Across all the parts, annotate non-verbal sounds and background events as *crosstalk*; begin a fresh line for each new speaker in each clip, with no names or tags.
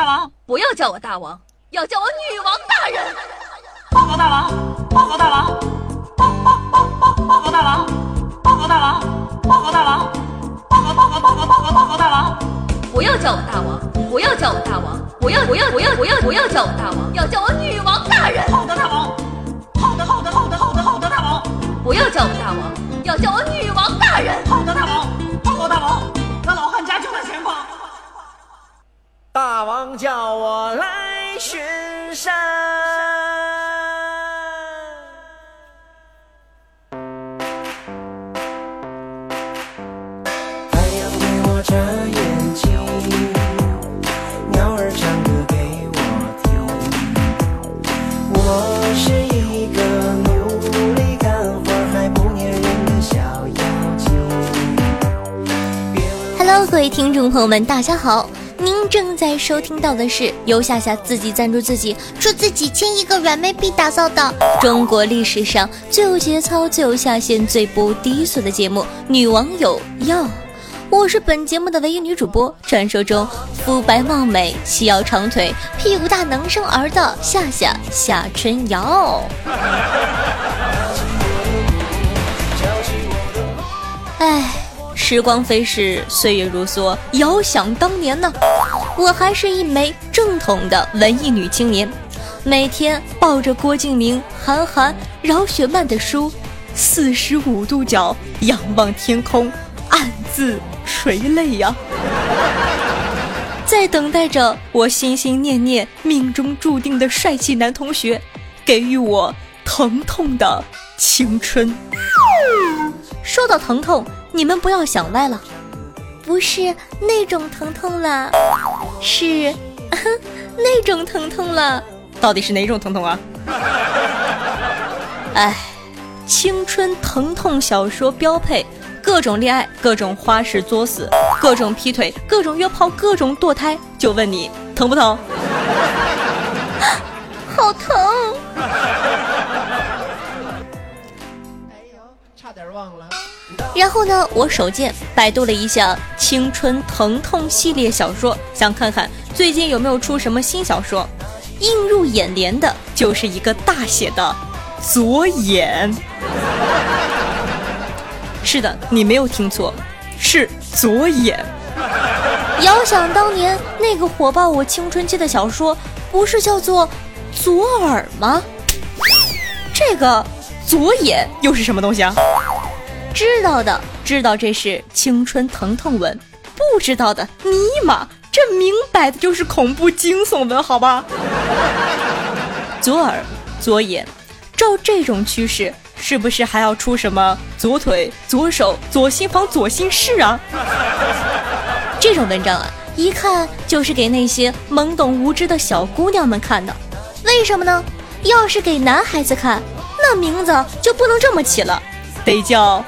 大王，
不要叫我大王，要叫我女王大人。
报告大王，报告大王，报报报报报告大王，报告大王，报告大王，报告报告报告报告报告大王。
不要叫我大王，不要叫我大王，不要不要不要不要不要叫我大王，要叫我女王大人。
好的，大王。好的，好的，好的，好的，好的，大王。
不要叫我大王，要叫我女王大人。
好的，大王。报告大王，那老汉家就在前方。
大王叫我来巡山。
各位听众朋友们，大家好！您正在收听到的是由夏夏自己赞助自己出自己千一个软妹币打造的中国历史上最有节操、最有下限、最不低俗的节目《女网友哟》。我是本节目的唯一女主播，传说中肤白貌美、细腰长腿、屁股大能生儿的夏夏夏春瑶。哎。时光飞逝，岁月如梭。遥想当年呢，我还是一枚正统的文艺女青年，每天抱着郭敬明、韩寒、饶雪漫的书，四十五度角仰望天空，暗自垂泪呀，在等待着我心心念念、命中注定的帅气男同学，给予我疼痛的青春。说到疼痛。你们不要想歪了，不是那种疼痛了，是 *laughs* 那种疼痛了。到底是哪种疼痛啊？*laughs* 哎，青春疼痛小说标配，各种恋爱，各种花式作死，各种劈腿，各种约炮，各种堕胎。就问你疼不疼？*laughs* 好疼！然后呢，我手贱百度了一下青春疼痛系列小说，想看看最近有没有出什么新小说。映入眼帘的就是一个大写的“左眼”。*laughs* 是的，你没有听错，是左眼。遥想当年那个火爆我青春期的小说，不是叫做左耳吗？这个左眼又是什么东西啊？知道的知道这是青春疼痛文，不知道的尼玛，这明摆的就是恐怖惊悚文，好吧？左耳左眼，照这种趋势，是不是还要出什么左腿左手左心房左心室啊？这种文章啊，一看就是给那些懵懂无知的小姑娘们看的。为什么呢？要是给男孩子看，那名字就不能这么起了，得叫。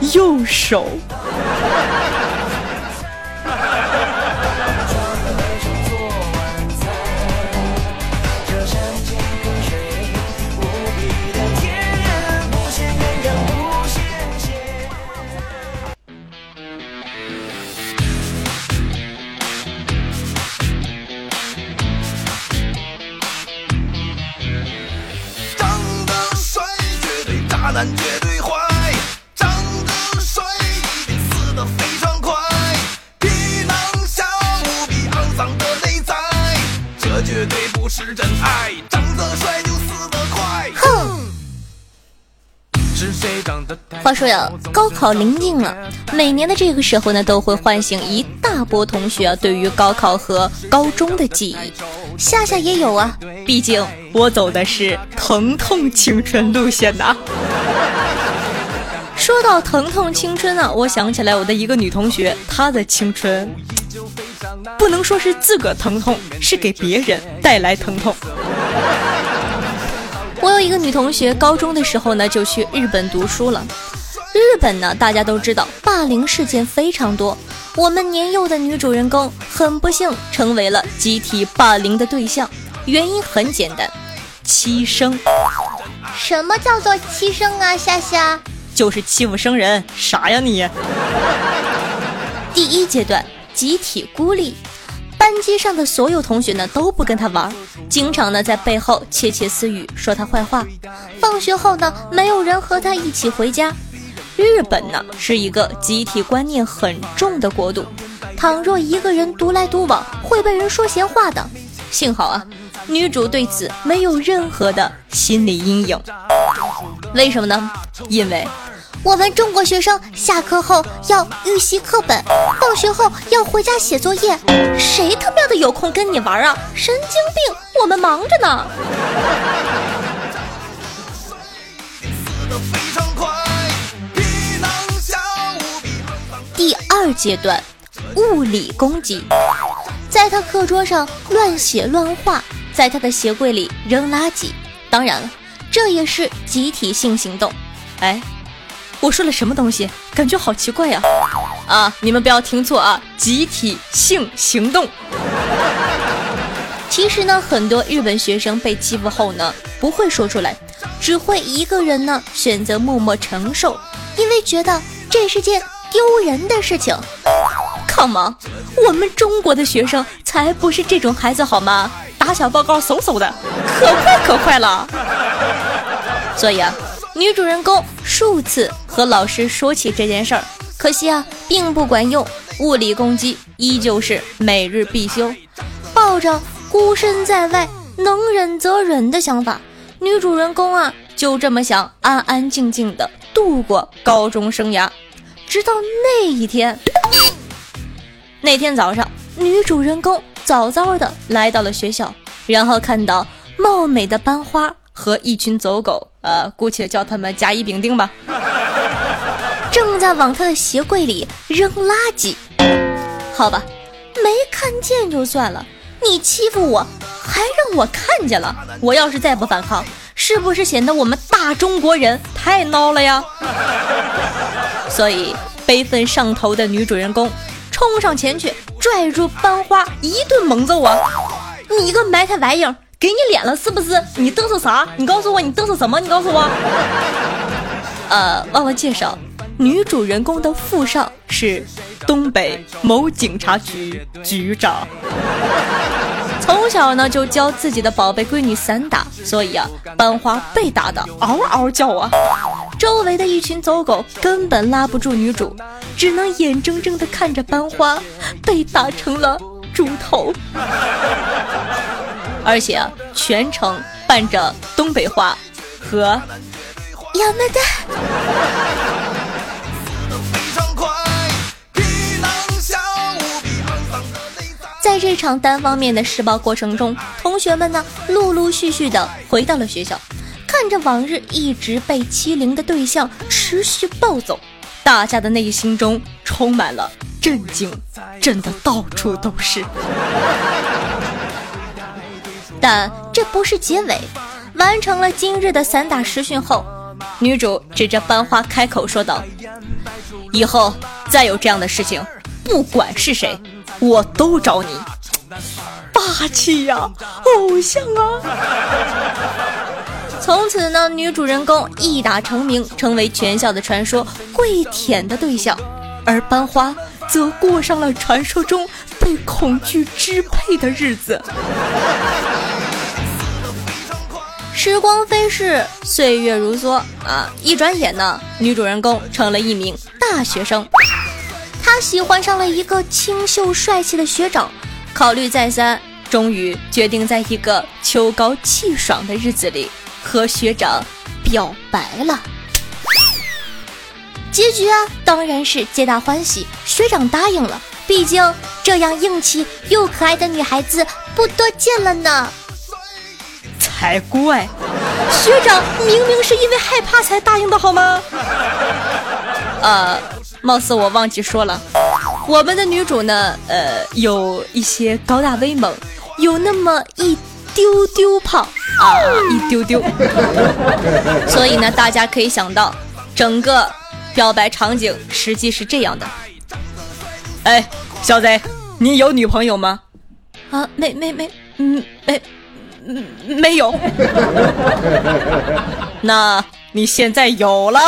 右手。
长得帅，绝对渣男，绝帅就死得快。哼！
话说呀，高考临近了，每年的这个时候呢，都会唤醒一大波同学对于高考和高中的记忆。夏夏也有啊，毕竟我走的是疼痛青春路线呐。*laughs* 说到疼痛青春啊，我想起来我的一个女同学，她的青春。不能说是自个疼痛，是给别人带来疼痛。我有一个女同学，高中的时候呢就去日本读书了。日本呢，大家都知道霸凌事件非常多。我们年幼的女主人公很不幸成为了集体霸凌的对象，原因很简单，欺生。什么叫做欺生啊，夏夏？就是欺负生人，傻呀你！第一阶段。集体孤立，班级上的所有同学呢都不跟他玩，经常呢在背后窃窃私语，说他坏话。放学后呢，没有人和他一起回家。日本呢是一个集体观念很重的国度，倘若一个人独来独往，会被人说闲话的。幸好啊，女主对此没有任何的心理阴影。为什么呢？因为。我们中国学生下课后要预习课本，放学后要回家写作业。谁他喵的有空跟你玩啊？神经病！我们忙着呢。第二阶段，物理攻击，在他课桌上乱写乱画，在他的鞋柜里扔垃圾。当然了，这也是集体性行动。哎。我说了什么东西？感觉好奇怪呀！啊，你们不要听错啊！集体性行动。其实呢，很多日本学生被欺负后呢，不会说出来，只会一个人呢选择默默承受，因为觉得这是件丢人的事情。Come on，我们中国的学生才不是这种孩子好吗？打小报告嗖嗖的，可快可快了。所以啊。女主人公数次和老师说起这件事儿，可惜啊，并不管用。物理攻击依旧是每日必修。抱着孤身在外，能忍则忍的想法，女主人公啊，就这么想安安静静的度过高中生涯。直到那一天，那天早上，女主人公早早的来到了学校，然后看到貌美的班花。和一群走狗，呃，姑且叫他们甲乙丙丁吧，*laughs* 正在往他的鞋柜里扔垃圾。好吧，没看见就算了，你欺负我，还让我看见了。我要是再不反抗，是不是显得我们大中国人太孬了呀？*laughs* 所以，悲愤上头的女主人公冲上前去，拽住班花一顿猛揍啊！你一个埋汰玩意儿！给你脸了是不是？你嘚瑟啥？你告诉我你嘚瑟什么？你告诉我。*laughs* 呃，忘了介绍，女主人公的父上是东北某警察局局长。*laughs* 从小呢就教自己的宝贝闺女散打，所以啊，班花被打的嗷嗷叫啊。周围的一群走狗根本拉不住女主，只能眼睁睁的看着班花被打成了猪头。而且全程伴着东北话和要么的。在这场单方面的施暴过程中，同学们呢陆陆续续的回到了学校，看着往日一直被欺凌的对象持续暴走，大家的内心中充满了震惊，震的到处都是。但这不是结尾。完成了今日的散打实训后，女主指着班花开口说道：“以后再有这样的事情，不管是谁，我都找你。*laughs* ”霸气呀，偶像啊！*laughs* 从此呢，女主人公一打成名，成为全校的传说跪舔的对象，而班花则过上了传说中被恐惧支配的日子。时光飞逝，岁月如梭啊！一转眼呢，女主人公成了一名大学生。她喜欢上了一个清秀帅气的学长，考虑再三，终于决定在一个秋高气爽的日子里和学长表白了。结局啊，当然是皆大欢喜，学长答应了。毕竟这样硬气又可爱的女孩子不多见了呢。还怪！学长明明是因为害怕才答应的，好吗？呃，貌似我忘记说了，我们的女主呢，呃，有一些高大威猛，有那么一丢丢胖啊，一丢丢。*laughs* 所以呢，大家可以想到，整个表白场景实际是这样的。哎，小子，你有女朋友吗？啊，没没没，嗯，没。没有，*laughs* 那你现在有了。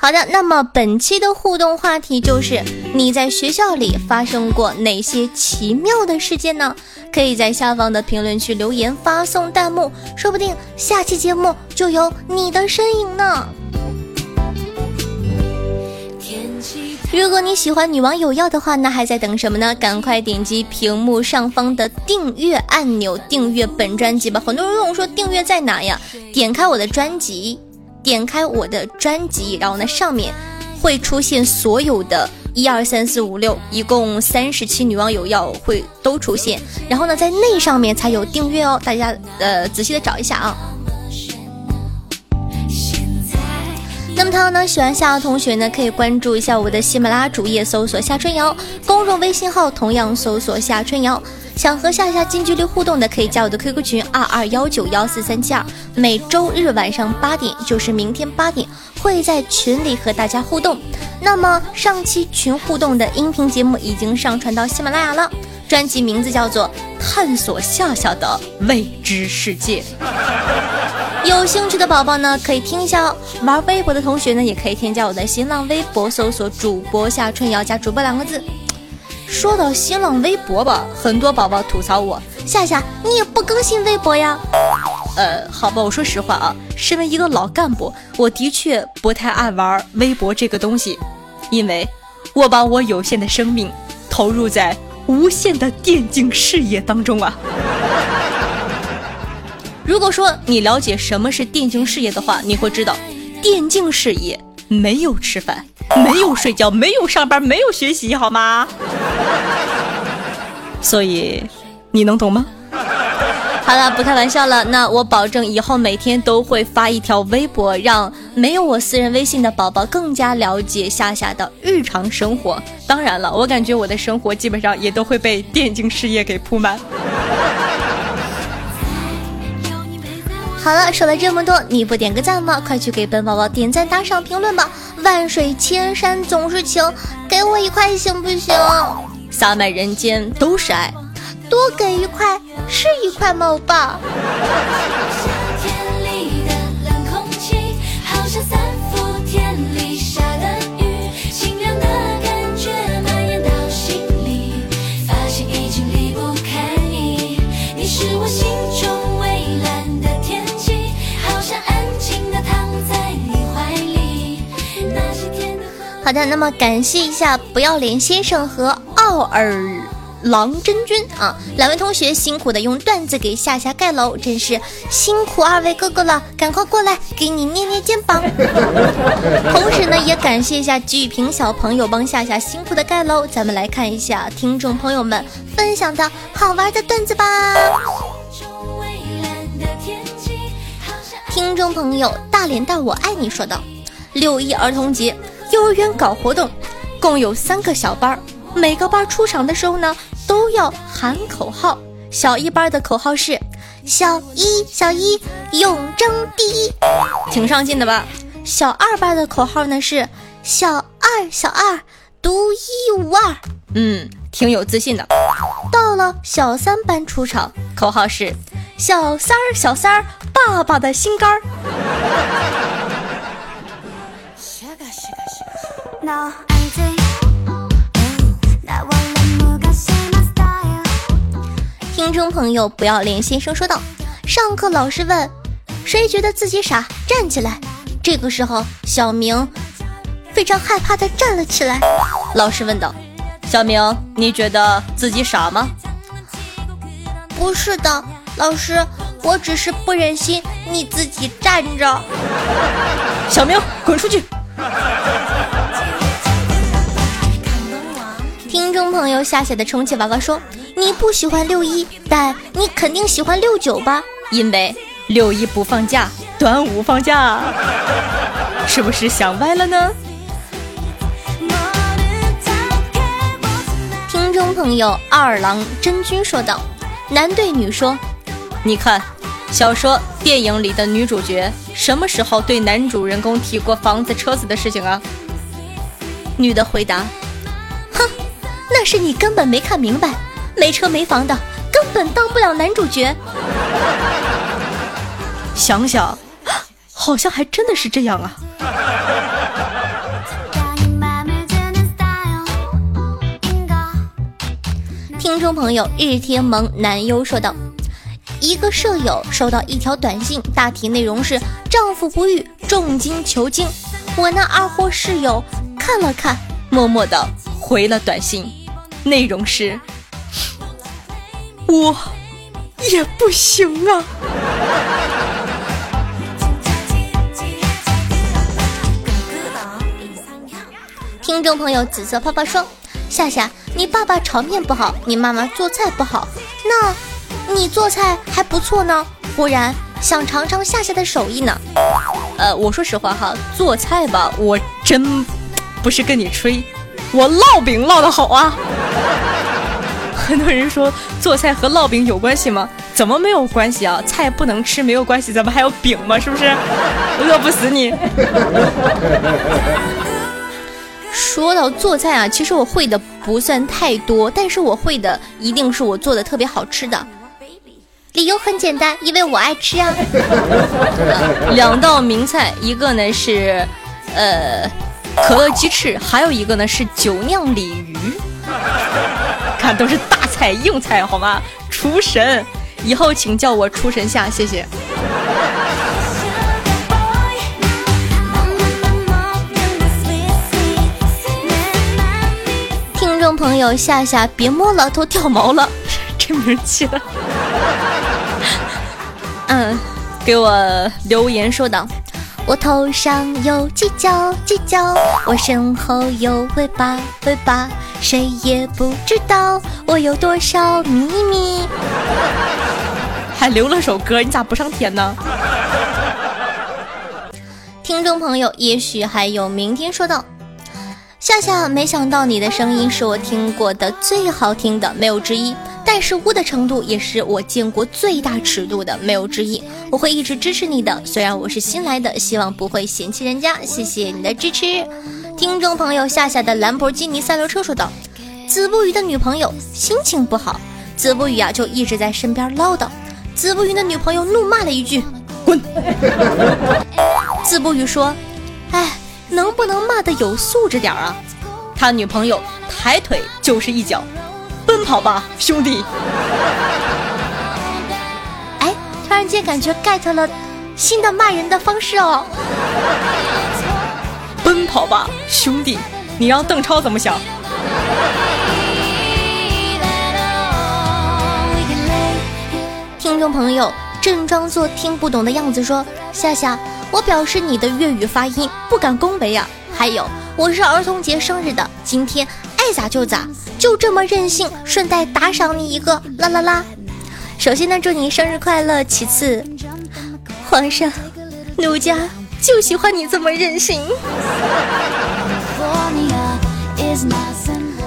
好的，那么本期的互动话题就是你在学校里发生过哪些奇妙的事件呢？可以在下方的评论区留言发送弹幕，说不定下期节目就有你的身影呢。如果你喜欢女王有药的话，那还在等什么呢？赶快点击屏幕上方的订阅按钮，订阅本专辑吧。很多人问我说订阅在哪呀？点开我的专辑。点开我的专辑，然后呢，上面会出现所有的一二三四五六，一共三十期女网友要会都出现，然后呢，在那上面才有订阅哦，大家呃仔细的找一下啊。那么，他呢喜欢夏瑶同学呢，可以关注一下我的喜马拉雅主页，搜索夏春瑶，公众微信号同样搜索夏春瑶。想和夏夏近距离互动的，可以加我的 QQ 群二二幺九幺四三七二。每周日晚上八点，就是明天八点，会在群里和大家互动。那么上期群互动的音频节目已经上传到喜马拉雅了，专辑名字叫做《探索夏夏的未知世界》。有兴趣的宝宝呢，可以听一下哦。玩微博的同学呢，也可以添加我的新浪微博，搜索主播夏春瑶加主播两个字。说到新浪微博吧，很多宝宝吐槽我夏夏，你也不更新微博呀？呃，好吧，我说实话啊，身为一个老干部，我的确不太爱玩微博这个东西，因为我把我有限的生命投入在无限的电竞事业当中啊。*laughs* 如果说你了解什么是电竞事业的话，你会知道，电竞事业没有吃饭。没有睡觉，没有上班，没有学习，好吗？所以你能懂吗？好了，不开玩笑了。那我保证以后每天都会发一条微博，让没有我私人微信的宝宝更加了解夏夏的日常生活。当然了，我感觉我的生活基本上也都会被电竞事业给铺满。好了，说了这么多，你不点个赞吗？快去给本宝宝点赞、打赏、评论吧！万水千山总是情，给我一块行不行？洒满人间都是爱，多给一块是一块吗，欧巴？好的，那么感谢一下不要脸先生和奥尔郎真君啊，两位同学辛苦的用段子给夏夏盖楼，真是辛苦二位哥哥了，赶快过来给你捏捏肩膀。*laughs* 同时呢，也感谢一下鞠雨平小朋友帮夏夏辛苦的盖楼。咱们来看一下听众朋友们分享的好玩的段子吧。听众朋友大脸蛋我爱你说道：六一儿童节。幼儿园搞活动，共有三个小班儿。每个班出场的时候呢，都要喊口号。小一班的口号是“小一，小一，永争第一”，挺上进的吧？小二班的口号呢是“小二，小二，独一无二”，嗯，挺有自信的。到了小三班出场，口号是“小三儿，小三儿，爸爸的心肝儿”。听众朋友，不要脸先生说道：“上课老师问，谁觉得自己傻？站起来。”这个时候，小明非常害怕的站了起来。老师问道：“小明，你觉得自己傻吗？”“不是的，老师，我只是不忍心你自己站着。”小明，滚出去！听众朋友夏夏的充气娃娃说：“你不喜欢六一，但你肯定喜欢六九吧？因为六一不放假，端午放假，是不是想歪了呢？”听众朋友二郎真君说道：“男对女说，你看，小说、电影里的女主角什么时候对男主人公提过房子、车子的事情啊？”女的回答。那是你根本没看明白，没车没房的根本当不了男主角。*laughs* 想想，*gasps* 好像还真的是这样啊。*laughs* 听众朋友，日天萌男优说道：“一个舍友收到一条短信，大体内容是丈夫不育，重金求精。我那二货室友看了看，默默的回了短信。”内容是：我也不行啊。”听众朋友紫色泡泡说：“夏夏，你爸爸炒面不好，你妈妈做菜不好，那你做菜还不错呢。忽然想尝尝夏夏的手艺呢。呃，我说实话哈，做菜吧，我真不是跟你吹，我烙饼烙的好啊。*laughs* 很多人说做菜和烙饼有关系吗？怎么没有关系啊？菜不能吃没有关系，咱们还有饼吗？是不是？*laughs* 饿不死你。*laughs* ”说到做菜啊，其实我会的不算太多，但是我会的一定是我做的特别好吃的。理由很简单，因为我爱吃啊。两道名菜，一个呢是呃可乐鸡翅，还有一个呢是酒酿鲤鱼。*laughs* 看，都是大菜硬菜，好吗？厨神，以后请叫我厨神下，谢谢。听众朋友夏夏，别摸了，都掉毛了，*laughs* 这名起的。*laughs* 嗯，给我留言说道：“我头上有犄角，犄角；我身后有尾巴，尾巴。谁也不知道我有多少秘密。*laughs* ”还留了首歌，你咋不上天呢？听众朋友，也许还有明天说道。夏夏，没想到你的声音是我听过的最好听的，没有之一。但是污的程度也是我见过最大尺度的，没有之一。我会一直支持你的，虽然我是新来的，希望不会嫌弃人家。谢谢你的支持，听众朋友。夏夏的兰博基尼三轮车说道：“子不语的女朋友心情不好，子不语啊就一直在身边唠叨。子不语的女朋友怒骂了一句：滚。子不语说：哎。”能不能骂的有素质点啊？他女朋友抬腿就是一脚，奔跑吧，兄弟！哎，突然间感觉 get 了新的骂人的方式哦。奔跑吧，兄弟！你让邓超怎么想？听众朋友，正装作听不懂的样子说：夏夏。我表示你的粤语发音不敢恭维啊！还有，我是儿童节生日的，今天爱咋就咋，就这么任性，顺带打赏你一个啦啦啦！首先呢，祝你生日快乐。其次，皇上，奴家就喜欢你这么任性。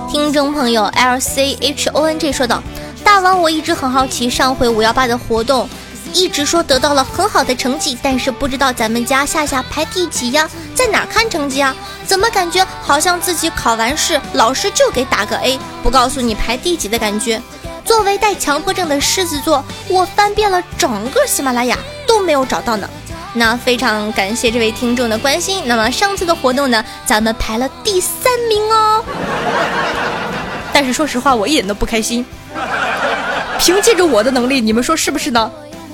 听众朋友 L C H O N G 说道：“大王，我一直很好奇，上回五幺八的活动。”一直说得到了很好的成绩，但是不知道咱们家夏夏排第几呀？在哪看成绩啊？怎么感觉好像自己考完试，老师就给打个 A，不告诉你排第几的感觉？作为带强迫症的狮子座，我翻遍了整个喜马拉雅都没有找到呢。那非常感谢这位听众的关心。那么上次的活动呢，咱们排了第三名哦。*laughs* 但是说实话，我一点都不开心。凭借着我的能力，你们说是不是呢？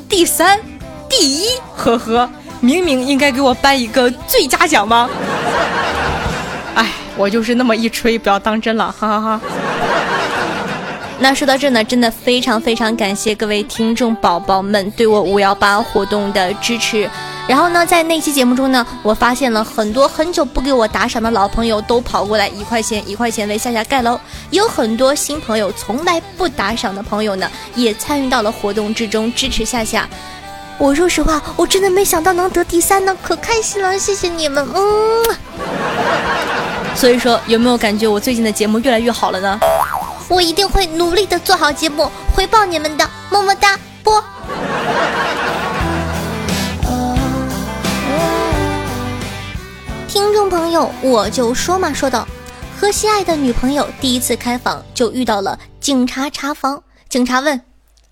第三，第一，呵呵，明明应该给我颁一个最佳奖吗？我就是那么一吹，不要当真了，哈哈哈。*laughs* 那说到这呢，真的非常非常感谢各位听众宝宝们对我五幺八活动的支持。然后呢，在那期节目中呢，我发现了很多很久不给我打赏的老朋友都跑过来一块钱一块钱为夏夏盖楼，有很多新朋友从来不打赏的朋友呢，也参与到了活动之中支持夏夏。我说实话，我真的没想到能得第三呢，可开心了，谢谢你们，嗯。所以说，有没有感觉我最近的节目越来越好了呢？我一定会努力的做好节目，回报你们的，么么哒，啵。听众朋友，我就说嘛，说道，和心爱的女朋友第一次开房就遇到了警察查房，警察问，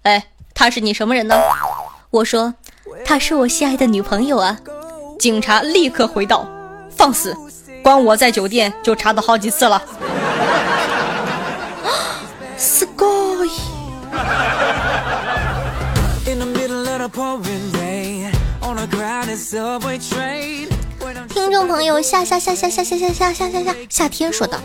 哎，她是你什么人呢？我说，她是我心爱的女朋友啊。警察立刻回道，放肆，光我在酒店就查到好几次了。s k y 听众朋友夏夏夏夏夏夏夏夏夏夏夏夏天说道：“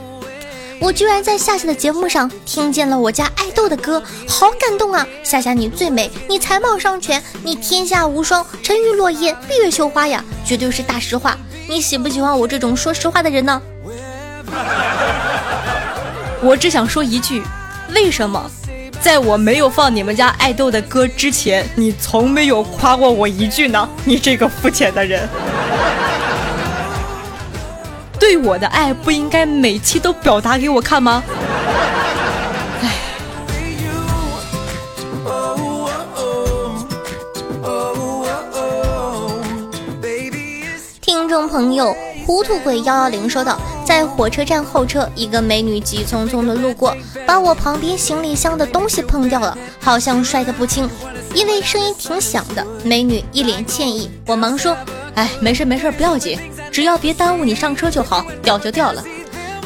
我居然在夏夏的节目上听见了我家爱豆的歌，好感动啊！夏夏你最美，你才貌双全，你天下无双，沉鱼落雁，闭月羞花呀，绝对是大实话。”你喜不喜欢我这种说实话的人呢？” *laughs* 我只想说一句，为什么？在我没有放你们家爱豆的歌之前，你从没有夸过我一句呢？你这个肤浅的人，对我的爱不应该每期都表达给我看吗？朋友，糊涂鬼幺幺零说道。在火车站候车，一个美女急匆匆的路过，把我旁边行李箱的东西碰掉了，好像摔得不轻，因为声音挺响的。美女一脸歉意，我忙说：“哎，没事没事，不要紧，只要别耽误你上车就好，掉就掉了。”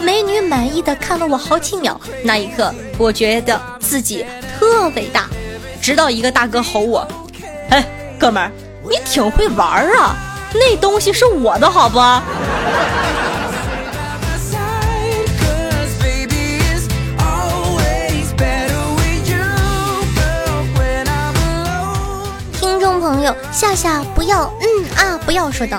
美女满意的看了我好几秒，那一刻我觉得自己特伟大。直到一个大哥吼我：“哎，哥们儿，你挺会玩儿啊，那东西是我的，好不？”朋友夏夏不要，嗯啊不要说道，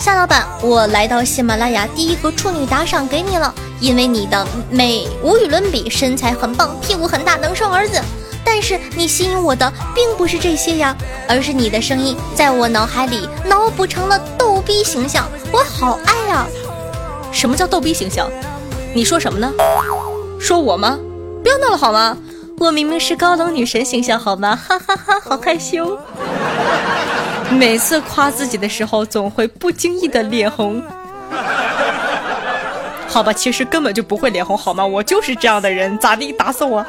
夏老板，我来到喜马拉雅第一个处女打赏给你了，因为你的美无与伦比，身材很棒，屁股很大，能生儿子。但是你吸引我的并不是这些呀，而是你的声音在我脑海里脑补成了逗逼形象，我好爱啊！什么叫逗逼形象？你说什么呢？说我吗？不要闹了好吗？我明明是高冷女神形象，好吗？哈哈哈，好害羞。每次夸自己的时候，总会不经意的脸红。好吧，其实根本就不会脸红，好吗？我就是这样的人，咋地？打死我！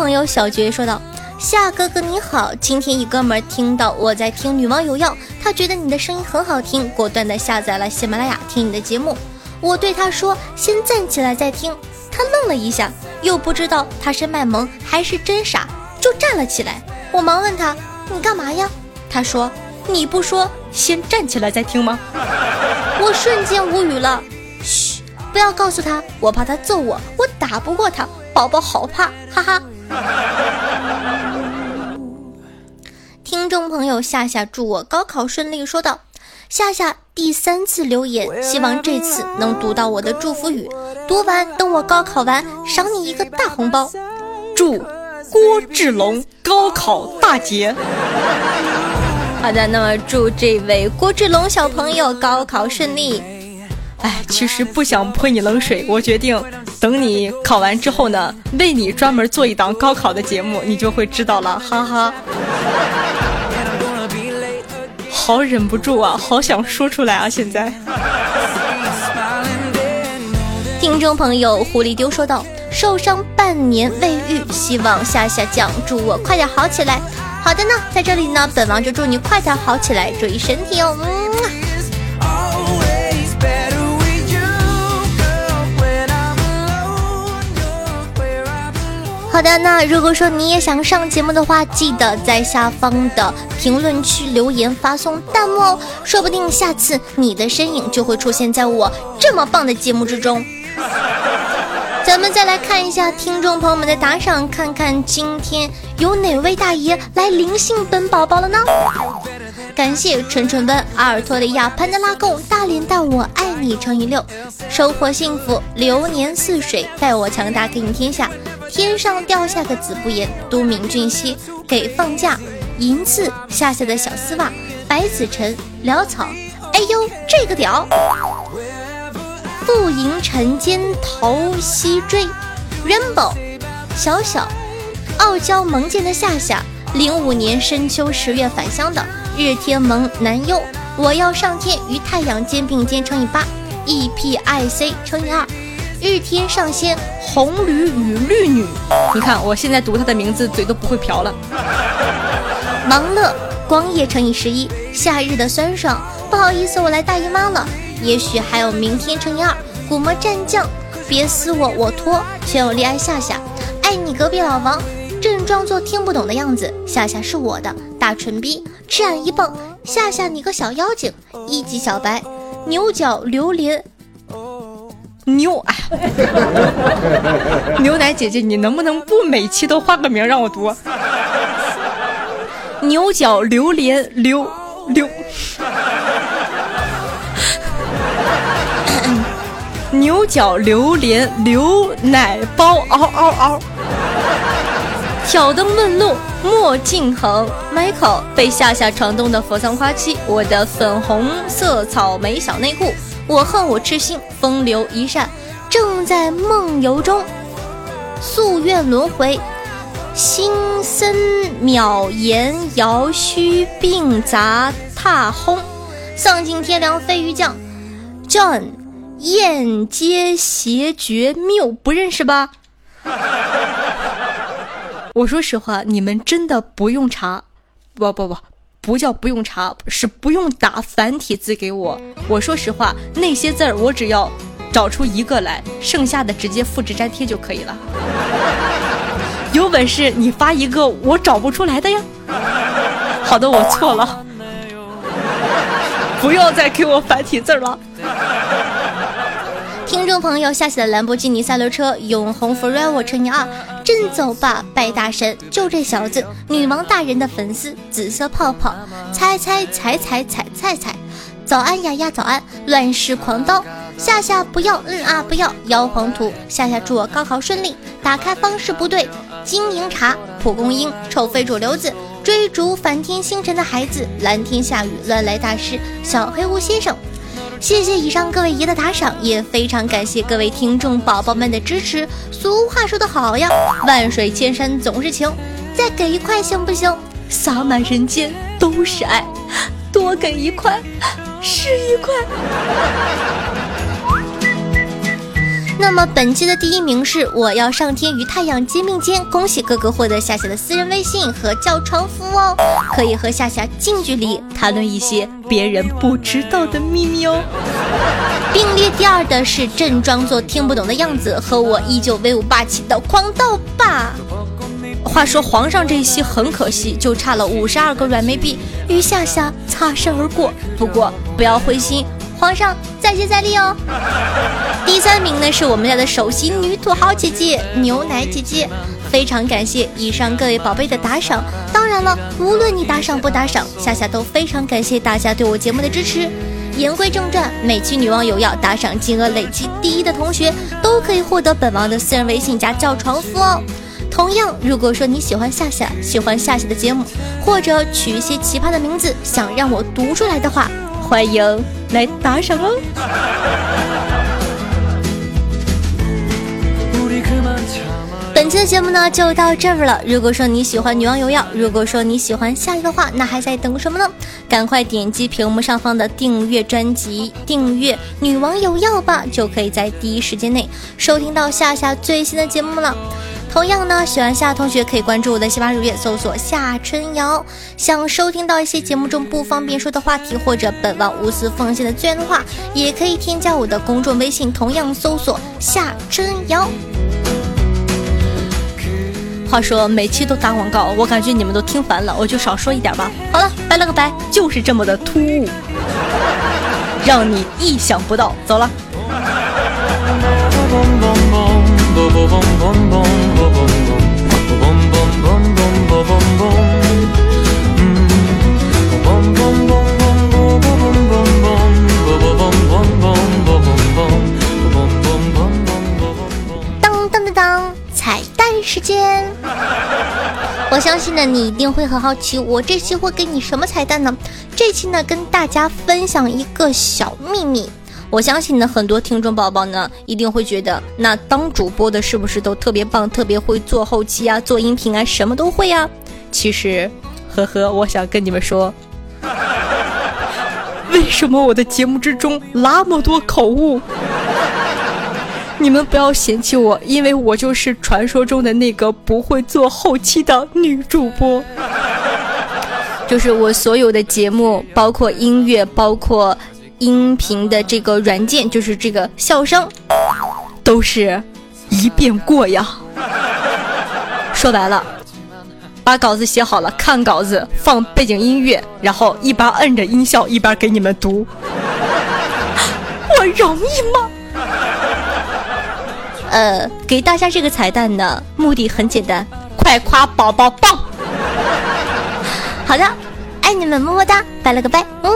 朋友小爵说道：“夏哥哥你好，今天一哥们儿听到我在听《女王有药》，他觉得你的声音很好听，果断的下载了喜马拉雅听你的节目。”我对他说：“先站起来再听。”他愣了一下，又不知道他是卖萌还是真傻，就站了起来。我忙问他：“你干嘛呀？”他说：“你不说先站起来再听吗？”我瞬间无语了。嘘，不要告诉他，我怕他揍我，我打不过他。宝宝好怕，哈哈。*laughs* 听众朋友夏夏祝我高考顺利，说道。夏夏第三次留言，希望这次能读到我的祝福语。读完，等我高考完，赏你一个大红包。祝郭志龙高考大捷。好的，那么祝这位郭志龙小朋友高考顺利。哎，其实不想泼你冷水，我决定等你考完之后呢，为你专门做一档高考的节目，你就会知道了，哈哈。好忍不住啊，好想说出来啊！现在，听众朋友狐狸丢说道：“受伤半年未愈，希望夏夏酱祝我快点好起来。”好的呢，在这里呢，本王就祝你快点好起来，注意身体哦。嗯。好的，那如果说你也想上节目的话，记得在下方的评论区留言发送弹幕哦，说不定下次你的身影就会出现在我这么棒的节目之中。*laughs* 咱们再来看一下听众朋友们的打赏，看看今天有哪位大爷来灵性本宝宝了呢？感谢纯纯温、阿尔托利亚、潘德拉贡、大连蛋我爱你乘以六，收获幸福，流年似水，待我强大给你天下。天上掉下个子不言，都敏俊熙给放假，银次下下的小丝袜，白子晨潦草，哎呦这个屌！不迎晨间头西追，rainbow 小小傲娇萌贱的夏夏，零五年深秋十月返乡的日天萌男优，我要上天与太阳肩并肩乘以八，e p i c 乘以二。日天上仙，红驴与绿女。你看，我现在读他的名字，嘴都不会瓢了。忙乐光夜乘以十一，夏日的酸爽。不好意思，我来大姨妈了。也许还有明天乘以二。古魔战将，别撕我，我脱。全有恋爱夏夏，爱你隔壁老王。正装作听不懂的样子。夏夏是我的大唇逼，吃俺一棒。夏夏你个小妖精，一级小白，牛角榴莲。牛哎，牛奶姐姐，你能不能不每期都换个名让我读？牛角榴莲榴榴，牛角榴莲牛奶包嗷嗷嗷。挑灯问路莫敬恒，Michael 被夏夏闯动的佛桑花期，我的粉红色草莓小内裤。我恨我痴心，风流一扇，正在梦游中，夙愿轮回，心森渺言遥虚病杂踏轰，丧尽天良飞鱼将，John 燕阶邪绝谬不认识吧？*laughs* 我说实话，你们真的不用查，不不不。不叫不用查，是不用打繁体字给我。我说实话，那些字儿我只要找出一个来，剩下的直接复制粘贴就可以了。有本事你发一个我找不出来的呀！好的，我错了，不要再给我繁体字了。听众朋友，下期的兰博基尼赛轮车永恒 forever 乘以二，真走吧，拜大神！就这小子，女王大人的粉丝，紫色泡泡，猜猜猜猜猜猜猜，早安丫丫，早安，乱世狂刀，夏夏不要，嗯啊不要，妖皇图，夏夏祝我高考顺利，打开方式不对，金银茶，蒲公英，臭非主流子，追逐反天星辰的孩子，蓝天下雨，乱来大师，小黑屋先生。谢谢以上各位爷的打赏，也非常感谢各位听众宝宝们的支持。俗话说得好呀，万水千山总是情，再给一块行不行？洒满人间都是爱，多给一块是一块。那么本期的第一名是我要上天与太阳肩并肩，恭喜哥哥获得夏夏的私人微信和叫床服哦，可以和夏夏近距离谈论一些别人不知道的秘密哦。并列第二的是正装作听不懂的样子，和我依旧威武霸气的狂盗霸。话说皇上这一期很可惜，就差了五十二个软妹币与夏夏擦身而过。不过不要灰心。皇上再接再厉哦！*laughs* 第三名呢是我们家的首席女土豪姐姐牛奶姐姐，非常感谢以上各位宝贝的打赏。当然了，无论你打赏不打赏，夏夏都非常感谢大家对我节目的支持。言归正传，每期女王有要打赏金额累计第一的同学，都可以获得本王的私人微信加叫床服哦。同样，如果说你喜欢夏夏，喜欢夏夏的节目，或者取一些奇葩的名字想让我读出来的话，欢迎。来打赏哦！本期的节目呢就到这儿了。如果说你喜欢女王有药，如果说你喜欢夏夏的话，那还在等什么呢？赶快点击屏幕上方的订阅专辑，订阅女王有药吧，就可以在第一时间内收听到夏夏最新的节目了。同样呢，喜欢夏同学可以关注我的喜马主页，搜索夏春瑶。想收听到一些节目中不方便说的话题，或者本王无私奉献的资源的话，也可以添加我的公众微信，同样搜索夏春瑶。话说每期都打广告，我感觉你们都听烦了，我就少说一点吧。好了，拜了个拜，就是这么的突兀，让你意想不到。走了。时间！我相信呢，你一定会很好奇，我这期会给你什么彩蛋呢？这期呢，跟大家分享一个小秘密。我相信呢，很多听众宝宝呢一定会觉得，那当主播的是不是都特别棒，特别会做后期啊，做音频啊，什么都会啊？其实，呵呵，我想跟你们说，*laughs* 为什么我的节目之中那么多口误？你们不要嫌弃我，因为我就是传说中的那个不会做后期的女主播。就是我所有的节目，包括音乐，包括。音频的这个软件就是这个笑声，都是一遍过呀。说白了，把稿子写好了，看稿子，放背景音乐，然后一边摁着音效，一边给你们读。*laughs* 我容易吗？呃，给大家这个彩蛋呢，目的很简单，快夸宝宝棒。*laughs* 好的，爱你们，么么哒，拜了个拜，嗯。